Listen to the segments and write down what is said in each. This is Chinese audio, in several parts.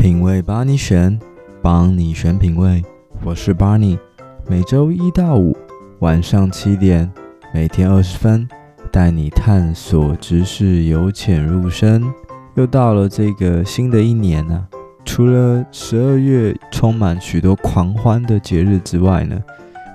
品味帮你选，帮你选品味。我是 Barney，每周一到五晚上七点，每天二十分，带你探索知识，由浅入深。又到了这个新的一年呢、啊，除了十二月充满许多狂欢的节日之外呢，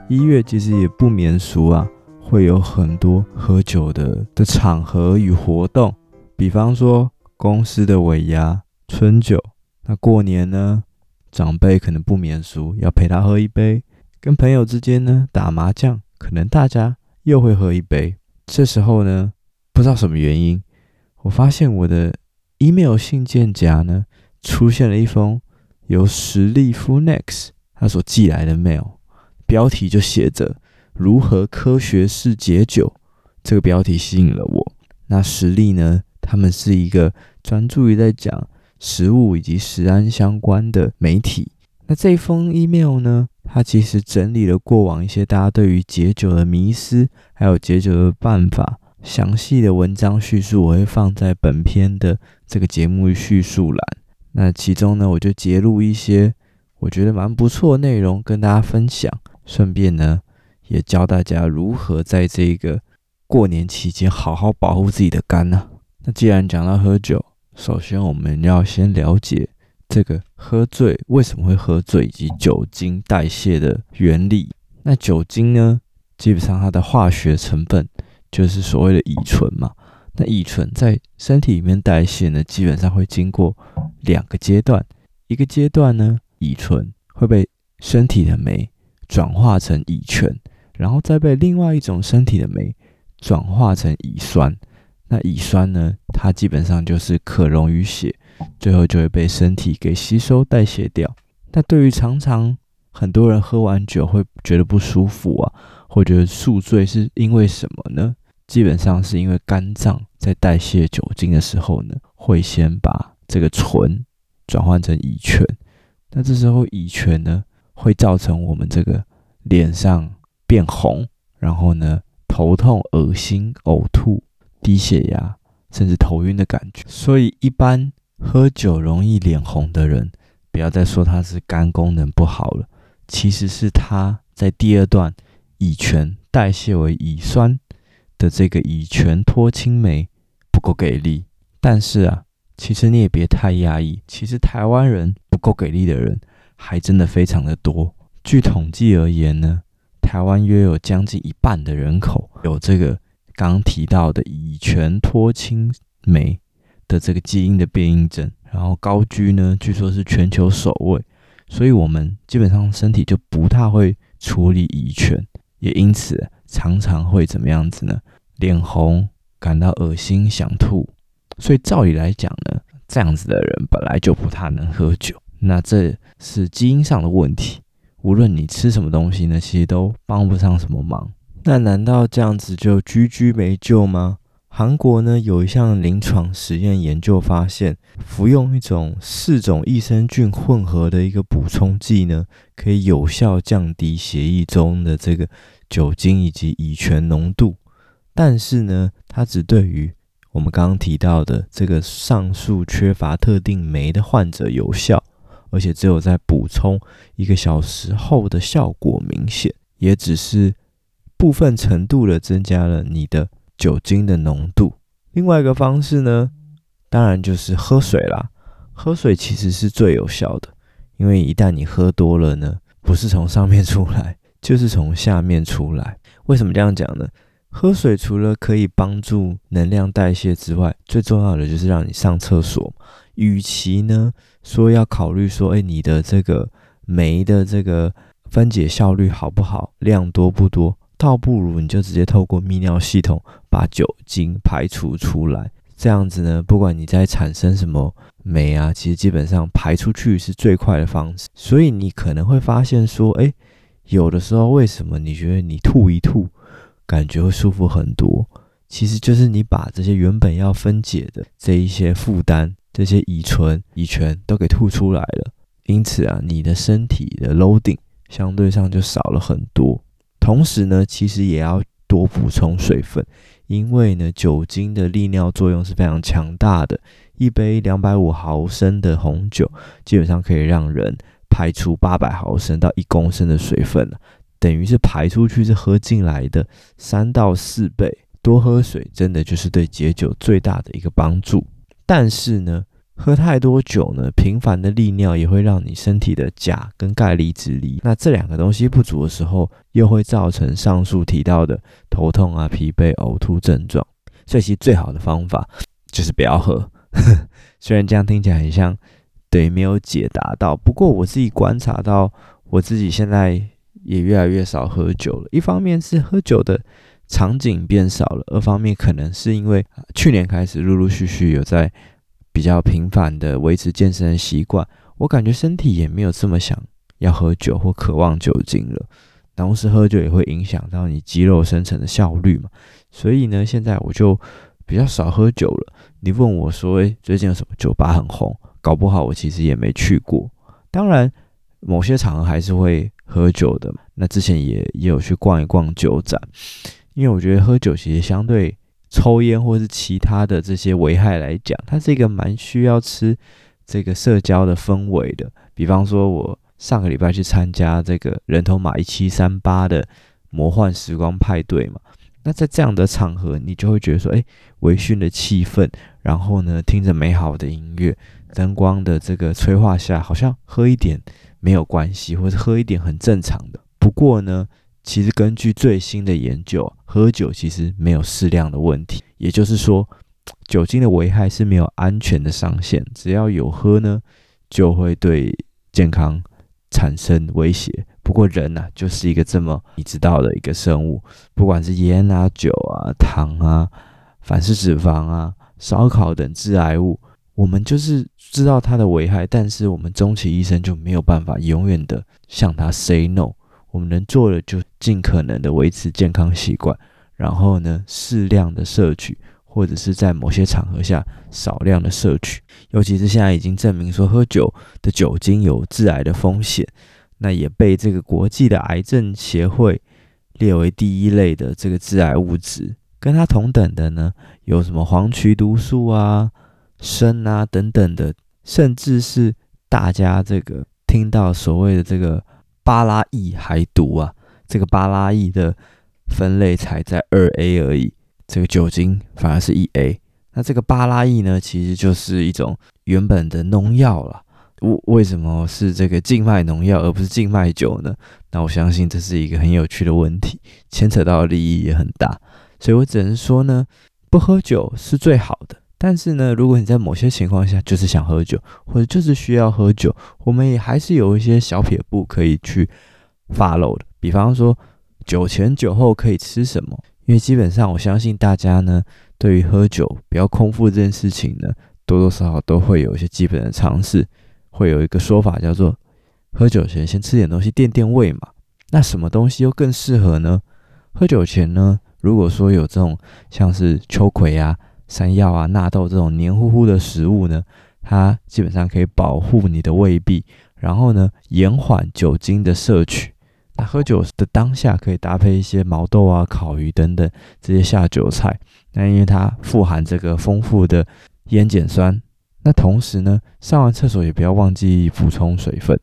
一月其实也不免俗啊，会有很多喝酒的的场合与活动，比方说公司的尾牙、春酒。那过年呢，长辈可能不免俗，要陪他喝一杯；跟朋友之间呢，打麻将，可能大家又会喝一杯。这时候呢，不知道什么原因，我发现我的 email 信件夹呢，出现了一封由史蒂夫 Next 他所寄来的 mail，标题就写着“如何科学式解酒”。这个标题吸引了我。那史蒂呢，他们是一个专注于在讲。食物以及食安相关的媒体，那这封 email 呢，它其实整理了过往一些大家对于解酒的迷思，还有解酒的办法，详细的文章叙述我会放在本篇的这个节目叙述栏。那其中呢，我就截录一些我觉得蛮不错的内容跟大家分享，顺便呢，也教大家如何在这个过年期间好好保护自己的肝呢、那既然讲到喝酒，首先，我们要先了解这个喝醉为什么会喝醉，以及酒精代谢的原理。那酒精呢，基本上它的化学成分就是所谓的乙醇嘛。那乙醇在身体里面代谢呢，基本上会经过两个阶段。一个阶段呢，乙醇会被身体的酶转化成乙醛，然后再被另外一种身体的酶转化成乙酸。那乙酸呢，它基本上就是可溶于血，最后就会被身体给吸收代谢掉。那对于常常很多人喝完酒会觉得不舒服啊，或觉得宿醉，是因为什么呢？基本上是因为肝脏在代谢酒精的时候呢，会先把这个醇转换成乙醛。那这时候乙醛呢，会造成我们这个脸上变红，然后呢，头痛、恶心、呕吐。低血压甚至头晕的感觉，所以一般喝酒容易脸红的人，不要再说他是肝功能不好了，其实是他在第二段乙醛代谢为乙酸的这个乙醛脱氢酶不够给力。但是啊，其实你也别太压抑，其实台湾人不够给力的人还真的非常的多。据统计而言呢，台湾约有将近一半的人口有这个。刚提到的乙醛脱氢酶的这个基因的变异症，然后高居呢，据说是全球首位，所以我们基本上身体就不太会处理乙醛，也因此常常会怎么样子呢？脸红，感到恶心，想吐。所以照理来讲呢，这样子的人本来就不太能喝酒，那这是基因上的问题。无论你吃什么东西呢，其实都帮不上什么忙。那难道这样子就居居没救吗？韩国呢，有一项临床实验研究发现，服用一种四种益生菌混合的一个补充剂呢，可以有效降低血液中的这个酒精以及乙醛浓度。但是呢，它只对于我们刚刚提到的这个上述缺乏特定酶的患者有效，而且只有在补充一个小时后的效果明显，也只是。部分程度的增加了你的酒精的浓度。另外一个方式呢，当然就是喝水啦。喝水其实是最有效的，因为一旦你喝多了呢，不是从上面出来，就是从下面出来。为什么这样讲呢？喝水除了可以帮助能量代谢之外，最重要的就是让你上厕所。与其呢说要考虑说，哎，你的这个酶的这个分解效率好不好，量多不多？倒不如你就直接透过泌尿系统把酒精排除出来，这样子呢，不管你在产生什么酶啊，其实基本上排出去是最快的方式。所以你可能会发现说，哎，有的时候为什么你觉得你吐一吐，感觉会舒服很多？其实就是你把这些原本要分解的这一些负担，这些乙醇、乙醛都给吐出来了。因此啊，你的身体的 loading 相对上就少了很多。同时呢，其实也要多补充水分，因为呢，酒精的利尿作用是非常强大的。一杯两百五毫升的红酒，基本上可以让人排出八百毫升到一公升的水分，等于是排出去是喝进来的三到四倍。多喝水真的就是对解酒最大的一个帮助。但是呢，喝太多酒呢，频繁的利尿也会让你身体的钾跟钙离子离，那这两个东西不足的时候，又会造成上述提到的头痛啊、疲惫、呕吐症状。所以其实最好的方法就是不要喝。虽然这样听起来很像，对，没有解答到。不过我自己观察到，我自己现在也越来越少喝酒了。一方面是喝酒的场景变少了，二方面可能是因为去年开始陆陆续续有在比较频繁的维持健身的习惯，我感觉身体也没有这么想要喝酒或渴望酒精了。同时喝酒也会影响到你肌肉生成的效率嘛，所以呢，现在我就。比较少喝酒了。你问我说：“诶，最近有什么酒吧很红？”搞不好我其实也没去过。当然，某些场合还是会喝酒的。那之前也也有去逛一逛酒展，因为我觉得喝酒其实相对抽烟或是其他的这些危害来讲，它是一个蛮需要吃这个社交的氛围的。比方说，我上个礼拜去参加这个人头马一七三八的魔幻时光派对嘛。那在这样的场合，你就会觉得说，哎，微醺的气氛，然后呢，听着美好的音乐，灯光的这个催化下，好像喝一点没有关系，或者喝一点很正常的。不过呢，其实根据最新的研究，喝酒其实没有适量的问题，也就是说，酒精的危害是没有安全的上限，只要有喝呢，就会对健康产生威胁。不过人呐、啊，就是一个这么你知道的一个生物，不管是烟啊、酒啊、糖啊、反式脂肪啊、烧烤等致癌物，我们就是知道它的危害，但是我们终其一生就没有办法永远的向它 say no。我们能做的就尽可能的维持健康习惯，然后呢，适量的摄取，或者是在某些场合下少量的摄取。尤其是现在已经证明说喝酒的酒精有致癌的风险。那也被这个国际的癌症协会列为第一类的这个致癌物质，跟它同等的呢，有什么黄曲毒素啊、砷啊等等的，甚至是大家这个听到所谓的这个巴拉意还毒啊，这个巴拉意的分类才在二 A 而已，这个酒精反而是一 A。那这个巴拉意呢，其实就是一种原本的农药了。为为什么是这个静脉农药而不是静脉酒呢？那我相信这是一个很有趣的问题，牵扯到的利益也很大，所以我只能说呢，不喝酒是最好的。但是呢，如果你在某些情况下就是想喝酒，或者就是需要喝酒，我们也还是有一些小撇步可以去 follow 的。比方说，酒前酒后可以吃什么？因为基本上我相信大家呢，对于喝酒不要空腹这件事情呢，多多少少都会有一些基本的常识。会有一个说法叫做，喝酒前先吃点东西垫垫胃嘛。那什么东西又更适合呢？喝酒前呢，如果说有这种像是秋葵啊、山药啊、纳豆这种黏糊糊的食物呢，它基本上可以保护你的胃壁，然后呢，延缓酒精的摄取。那喝酒的当下可以搭配一些毛豆啊、烤鱼等等这些下酒菜，那因为它富含这个丰富的烟碱酸。那同时呢，上完厕所也不要忘记补充水分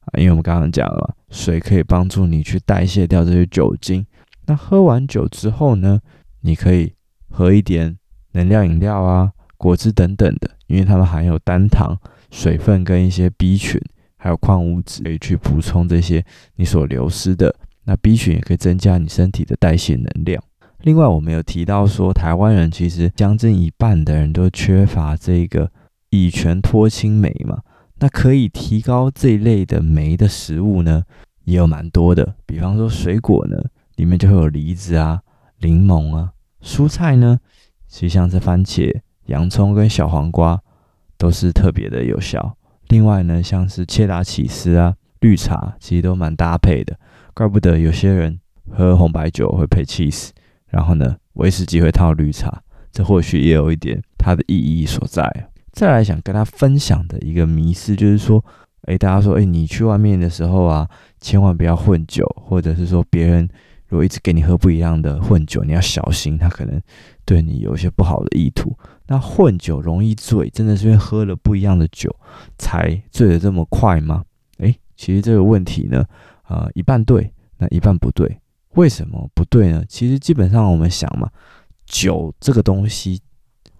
啊，因为我们刚刚讲了，水可以帮助你去代谢掉这些酒精。那喝完酒之后呢，你可以喝一点能量饮料啊、果汁等等的，因为它们含有单糖、水分跟一些 B 群，还有矿物质，可以去补充这些你所流失的。那 B 群也可以增加你身体的代谢能量。另外，我们有提到说，台湾人其实将近一半的人都缺乏这个。乙醛脱氢酶嘛，那可以提高这一类的酶的食物呢，也有蛮多的。比方说水果呢，里面就会有梨子啊、柠檬啊；蔬菜呢，其实像是番茄、洋葱跟小黄瓜都是特别的有效。另外呢，像是切达起司啊、绿茶，其实都蛮搭配的。怪不得有些人喝红白酒会配起司，然后呢，威士忌会套绿茶，这或许也有一点它的意义所在。再来想跟他分享的一个迷思，就是说，哎，大家说，哎，你去外面的时候啊，千万不要混酒，或者是说别人如果一直给你喝不一样的混酒，你要小心，他可能对你有一些不好的意图。那混酒容易醉，真的是因为喝了不一样的酒才醉得这么快吗？诶，其实这个问题呢，呃，一半对，那一半不对。为什么不对呢？其实基本上我们想嘛，酒这个东西，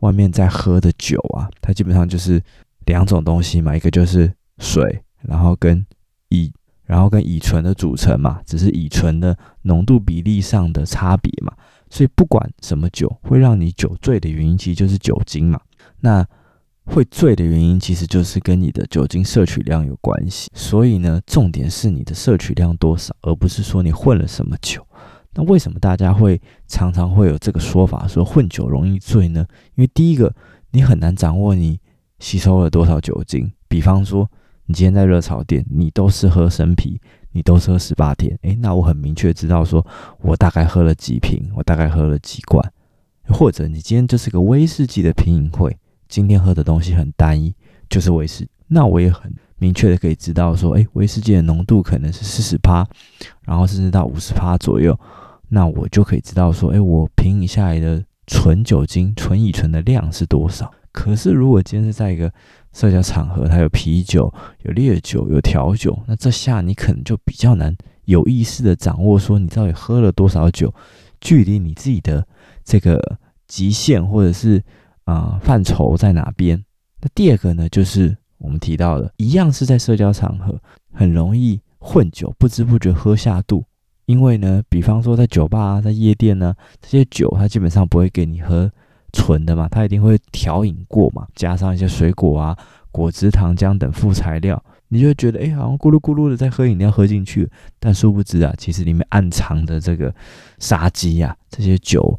外面在喝的酒啊，它基本上就是两种东西嘛，一个就是水，然后跟乙。然后跟乙醇的组成嘛，只是乙醇的浓度比例上的差别嘛，所以不管什么酒会让你酒醉的原因，其实就是酒精嘛。那会醉的原因，其实就是跟你的酒精摄取量有关系。所以呢，重点是你的摄取量多少，而不是说你混了什么酒。那为什么大家会常常会有这个说法，说混酒容易醉呢？因为第一个，你很难掌握你吸收了多少酒精，比方说。你今天在热炒店，你都是喝生啤，你都是喝十八天，诶，那我很明确知道说，我大概喝了几瓶，我大概喝了几罐，或者你今天就是个威士忌的品饮会，今天喝的东西很单一，就是威士，那我也很明确的可以知道说，诶，威士忌的浓度可能是四十趴，然后甚至到五十趴左右，那我就可以知道说，诶，我品饮下来的纯酒精、纯乙醇的量是多少。可是如果今天是在一个社交场合，它有啤酒、有烈酒、有调酒，那这下你可能就比较难有意识的掌握说你到底喝了多少酒，距离你自己的这个极限或者是啊、范畴在哪边？那第二个呢，就是我们提到的，一样是在社交场合，很容易混酒，不知不觉喝下肚。因为呢，比方说在酒吧啊，在夜店呢，这些酒它基本上不会给你喝。纯的嘛，它一定会调饮过嘛，加上一些水果啊、果汁、糖浆等副材料，你就会觉得，哎，好像咕噜咕噜的在喝饮料喝进去，但殊不知啊，其实里面暗藏的这个杀机啊，这些酒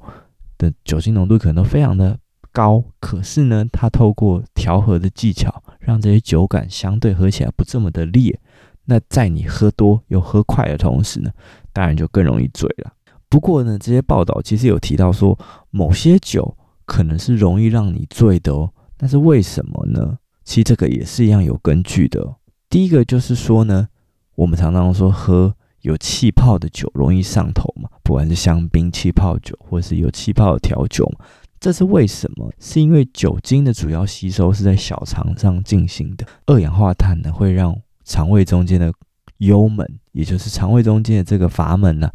的酒精浓度可能都非常的高，可是呢，它透过调和的技巧，让这些酒感相对喝起来不这么的烈。那在你喝多又喝快的同时呢，当然就更容易醉了。不过呢，这些报道其实有提到说，某些酒。可能是容易让你醉的哦，但是为什么呢？其实这个也是一样有根据的。第一个就是说呢，我们常常说喝有气泡的酒容易上头嘛，不管是香槟气泡酒或是有气泡的调酒，这是为什么？是因为酒精的主要吸收是在小肠上进行的，二氧化碳呢会让肠胃中间的幽门，也就是肠胃中间的这个阀门呢、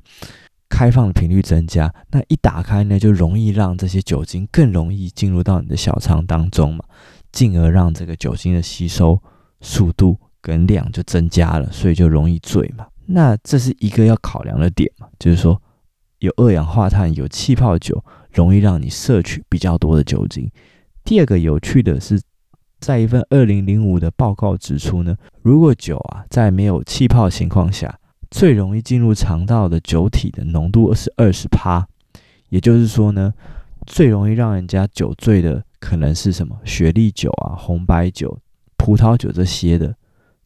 开放的频率增加，那一打开呢，就容易让这些酒精更容易进入到你的小肠当中嘛，进而让这个酒精的吸收速度跟量就增加了，所以就容易醉嘛。那这是一个要考量的点嘛，就是说有二氧化碳、有气泡酒容易让你摄取比较多的酒精。第二个有趣的是，在一份二零零五的报告指出呢，如果酒啊在没有气泡情况下，最容易进入肠道的酒体的浓度是二十趴，也就是说呢，最容易让人家酒醉的可能是什么？雪莉酒啊、红白酒、葡萄酒这些的，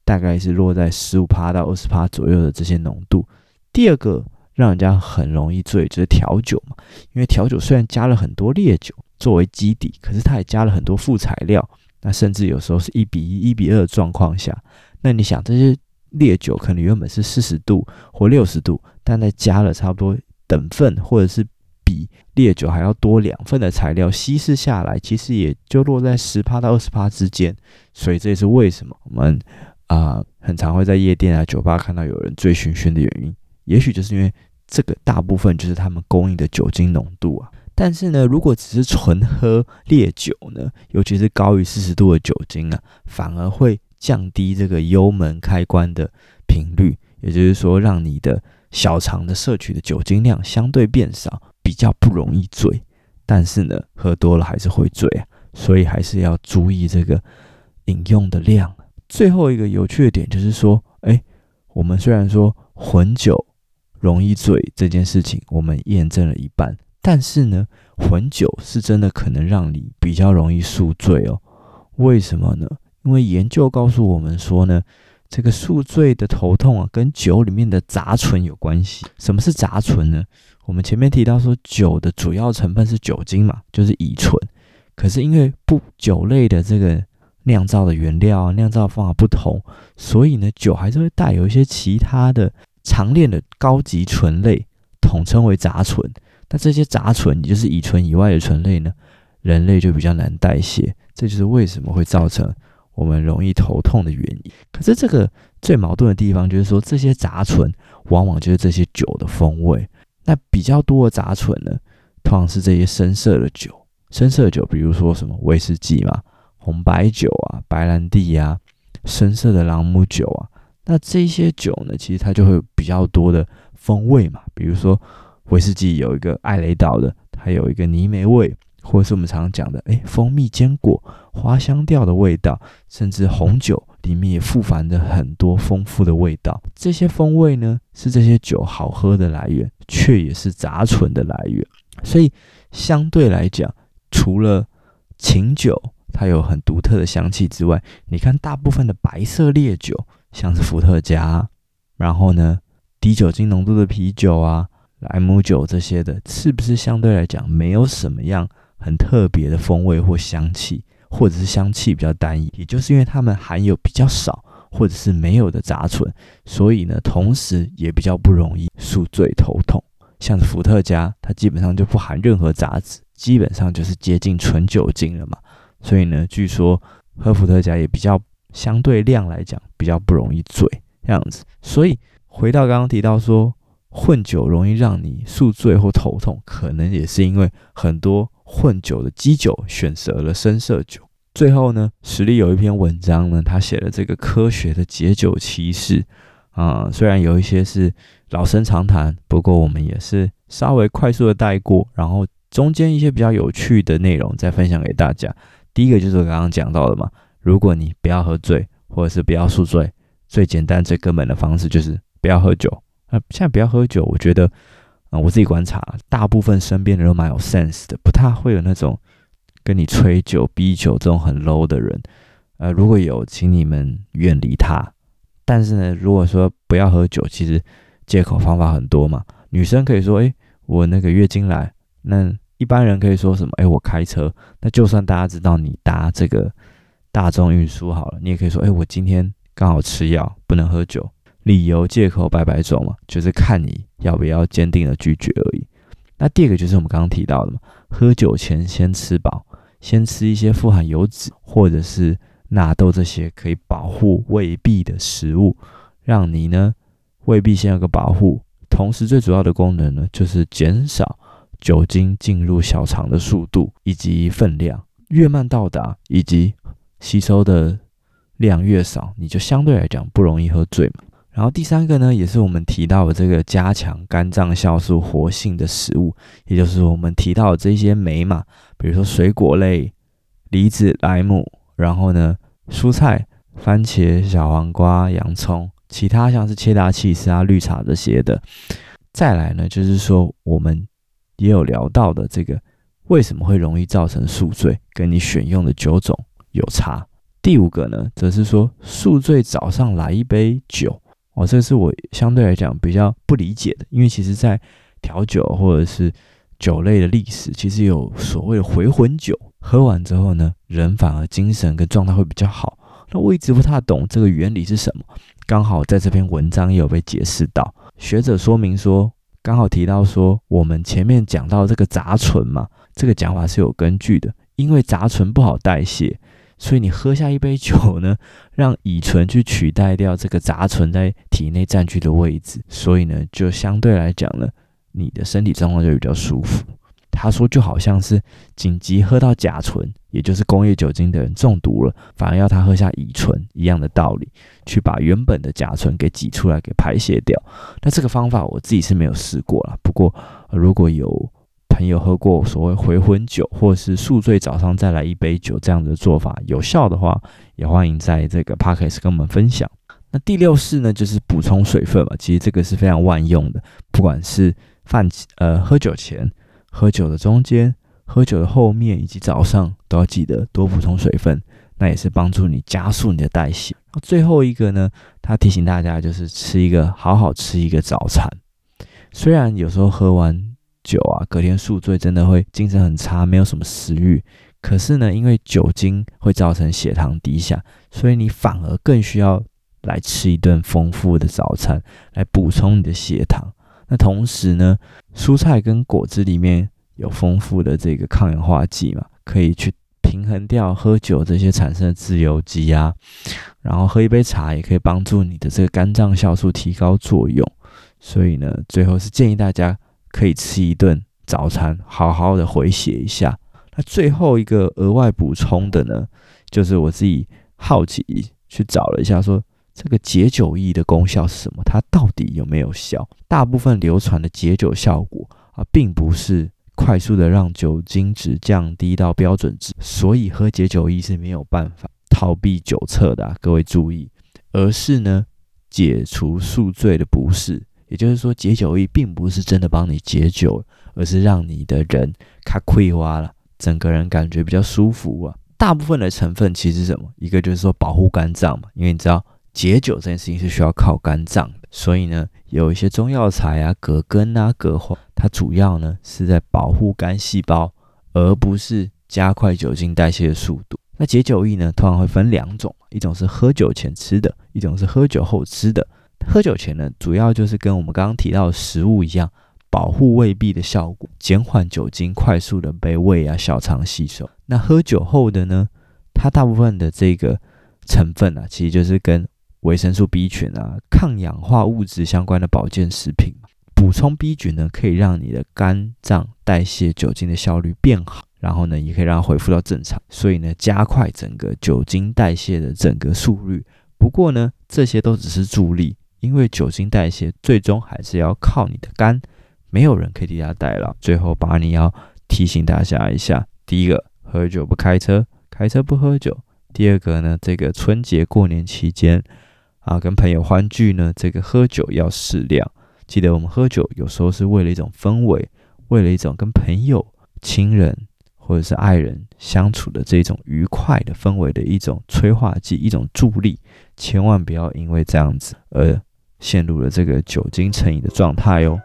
大概是落在十五趴到二十趴左右的这些浓度。第二个让人家很容易醉就是调酒嘛，因为调酒虽然加了很多烈酒作为基底，可是它也加了很多副材料，那甚至有时候是一比一、一比二的状况下，那你想这些。烈酒可能原本是四十度或六十度，但在加了差不多等份或者是比烈酒还要多两份的材料，稀释下来其实也就落在十趴到二十趴之间。所以这也是为什么我们啊、很常会在夜店啊酒吧看到有人醉醺醺的原因。也许就是因为这个大部分就是他们供应的酒精浓度啊。但是呢，如果只是纯喝烈酒呢，尤其是高于四十度的酒精啊，反而会。降低这个幽门开关的频率，也就是说，让你的小肠的摄取的酒精量相对变少，比较不容易醉。但是呢，喝多了还是会醉啊，所以还是要注意这个饮用的量。最后一个有趣的点就是说，哎，我们虽然说混酒容易醉这件事情，我们验证了一半，但是呢，混酒是真的可能让你比较容易宿醉哦。为什么呢？因为研究告诉我们说呢，这个宿醉的头痛啊，跟酒里面的杂醇有关系。什么是杂醇呢？我们前面提到说，酒的主要成分是酒精嘛，就是乙醇。可是因为不酒类的这个酿造的原料啊，酿造方法不同，所以呢，酒还是会带有一些其他的长链的高级醇类统称为杂醇。那这些杂醇，也就是乙醇以外的醇类呢，人类就比较难代谢，这就是为什么会造成我们容易头痛的原因。可是这个最矛盾的地方就是说，这些杂醇往往就是这些酒的风味。那比较多的杂醇呢，通常是这些深色的酒，深色的酒，比如说什么威士忌嘛、红白酒啊、白兰地啊、深色的朗姆酒啊。那这些酒呢，其实它就会比较多的风味嘛，比如说威士忌有一个艾雷岛的，它有一个泥煤味，或者是我们常常讲的，诶，蜂蜜坚果、花香调的味道，甚至红酒里面也富含着很多丰富的味道。这些风味呢，是这些酒好喝的来源，却也是杂醇的来源。所以相对来讲，除了琴酒它有很独特的香气之外，你看大部分的白色烈酒。像是伏特加，然后呢，低酒精浓度的啤酒啊，莱姆酒这些的，是不是相对来讲没有什么样很特别的风味或香气，或者是香气比较单一？也就是因为它们含有比较少或者是没有的杂醇，所以呢，同时也比较不容易宿醉头痛。像伏特加，它基本上就不含任何杂质，基本上就是接近纯酒精了嘛。所以呢，据说喝伏特加也比较。相对量来讲比较不容易醉这样子，所以回到刚刚提到说混酒容易让你宿醉或头痛，可能也是因为很多混酒的基酒选择了深色酒。最后呢，实力有一篇文章呢，他写了这个科学的解酒奇事啊、虽然有一些是老生常谈，不过我们也是稍微快速的带过，然后中间一些比较有趣的内容再分享给大家。第一个就是我刚刚讲到的嘛。如果你不要喝醉，或者是不要宿醉，最简单、最根本的方式就是不要喝酒。那现在不要喝酒，我觉得，啊、我自己观察，大部分身边的人蛮有 sense 的，不太会有那种跟你吹酒、逼酒这种很 low 的人。呃，如果有，请你们远离他。但是呢，如果说不要喝酒，其实借口方法很多嘛。女生可以说，诶，我那个月经来。那一般人可以说什么？诶，我开车。那就算大家知道你搭这个。大众运输好了，你也可以说，哎，我今天刚好吃药，不能喝酒。理由借口百百种嘛，就是看你要不要坚定的拒绝而已。那第二个就是我们刚刚提到的嘛，喝酒前先吃饱，先吃一些富含油脂或者是纳豆这些可以保护胃壁的食物，让你呢胃壁先有个保护。同时最主要的功能呢，就是减少酒精进入小肠的速度以及分量，越慢到达以及。吸收的量越少，你就相对来讲不容易喝醉嘛。然后第三个呢，也是我们提到的这个加强肝脏酵素活性的食物，也就是我们提到的这些酶嘛，比如说水果类、梨子、莱姆，然后呢蔬菜、番茄、小黄瓜、洋葱，其他像是切达起司啊、绿茶这些的。再来呢，就是说我们也有聊到的这个为什么会容易造成宿醉，跟你选用的酒种。有差。第五个呢，则是说宿醉早上来一杯酒哦，这是我相对来讲比较不理解的，因为其实在调酒或者是酒类的历史，其实有所谓的回魂酒，喝完之后呢，人反而精神跟状态会比较好。那我一直不太懂这个原理是什么，刚好在这篇文章也有被解释到，学者说明说，刚好提到说，我们前面讲到这个杂醇嘛，这个讲法是有根据的，因为杂醇不好代谢。所以你喝下一杯酒呢，让乙醇去取代掉这个杂醇在体内占据的位置，所以呢，就相对来讲呢，你的身体状况就比较舒服。他说就好像是紧急喝到甲醇，也就是工业酒精的人中毒了，反而要他喝下乙醇一样的道理，去把原本的甲醇给挤出来，给排泄掉。那这个方法我自己是没有试过啦，不过如果有。朋友喝过所谓回魂酒，或是宿醉早上再来一杯酒这样的做法有效的话，也欢迎在这个 podcast 跟我们分享。那第六式呢，就是补充水分嘛。其实这个是非常万用的，不管是饭呃喝酒前、喝酒的中间、喝酒的后面以及早上，都要记得多补充水分。那也是帮助你加速你的代谢。最后一个呢，他提醒大家就是吃一个好好吃一个早餐。虽然有时候喝完。酒啊，隔天宿醉真的会精神很差，没有什么食欲。可是呢，因为酒精会造成血糖低下，所以你反而更需要来吃一顿丰富的早餐，来补充你的血糖。那同时呢，蔬菜跟果汁里面有丰富的这个抗氧化剂嘛，可以去平衡掉喝酒这些产生的自由基啊。然后喝一杯茶也可以帮助你的这个肝脏酵素提高作用。所以呢，最后是建议大家可以吃一顿早餐，好好的回血一下。那最后一个额外补充的呢，就是我自己好奇去找了一下说，这个解酒液的功效是什么？它到底有没有效？大部分流传的解酒效果啊，并不是快速的让酒精值降低到标准值，所以喝解酒液是没有办法逃避酒测的，各位注意，而是呢解除宿醉的不适。也就是说，解酒液并不是真的帮你解酒，而是让你的人卡溃花了，整个人感觉比较舒服啊。大部分的成分其实什么？一个就是说保护肝脏嘛，因为你知道解酒这件事情是需要靠肝脏的，所以呢，有一些中药材啊，葛根啊、葛黄，它主要呢是在保护肝细胞，而不是加快酒精代谢的速度。那解酒液呢，通常会分两种，一种是喝酒前吃的，一种是喝酒后吃的。喝酒前呢，主要就是跟我们刚刚提到的食物一样，保护胃壁的效果，减缓酒精快速的被胃啊、小肠吸收。那喝酒后的呢，它大部分的这个成分啊，其实就是跟维生素 B 群啊、抗氧化物质相关的保健食品。补充 B 群呢，可以让你的肝脏代谢酒精的效率变好，然后呢，也可以让它恢复到正常，所以呢，加快整个酒精代谢的整个速率。不过呢，这些都只是助力。因为酒精代谢最终还是要靠你的肝，没有人可以替他代劳。最后，把你要提醒大家一下：第一个，喝酒不开车，开车不喝酒；第二个呢，这个春节过年期间啊，跟朋友欢聚呢，这个喝酒要适量。记得我们喝酒有时候是为了一种氛围，为了一种跟朋友、亲人或者是爱人相处的这种愉快的氛围的一种催化剂，一种助力。千万不要因为这样子而陷入了这个酒精成瘾的状态哦。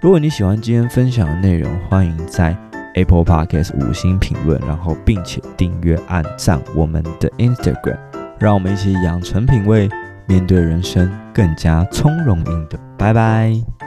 如果你喜欢今天分享的内容，欢迎在 Apple Podcast 五星评论，然后并且订阅、按赞我们的 Instagram，让我们一起养成品味，面对人生更加从容应对。拜拜。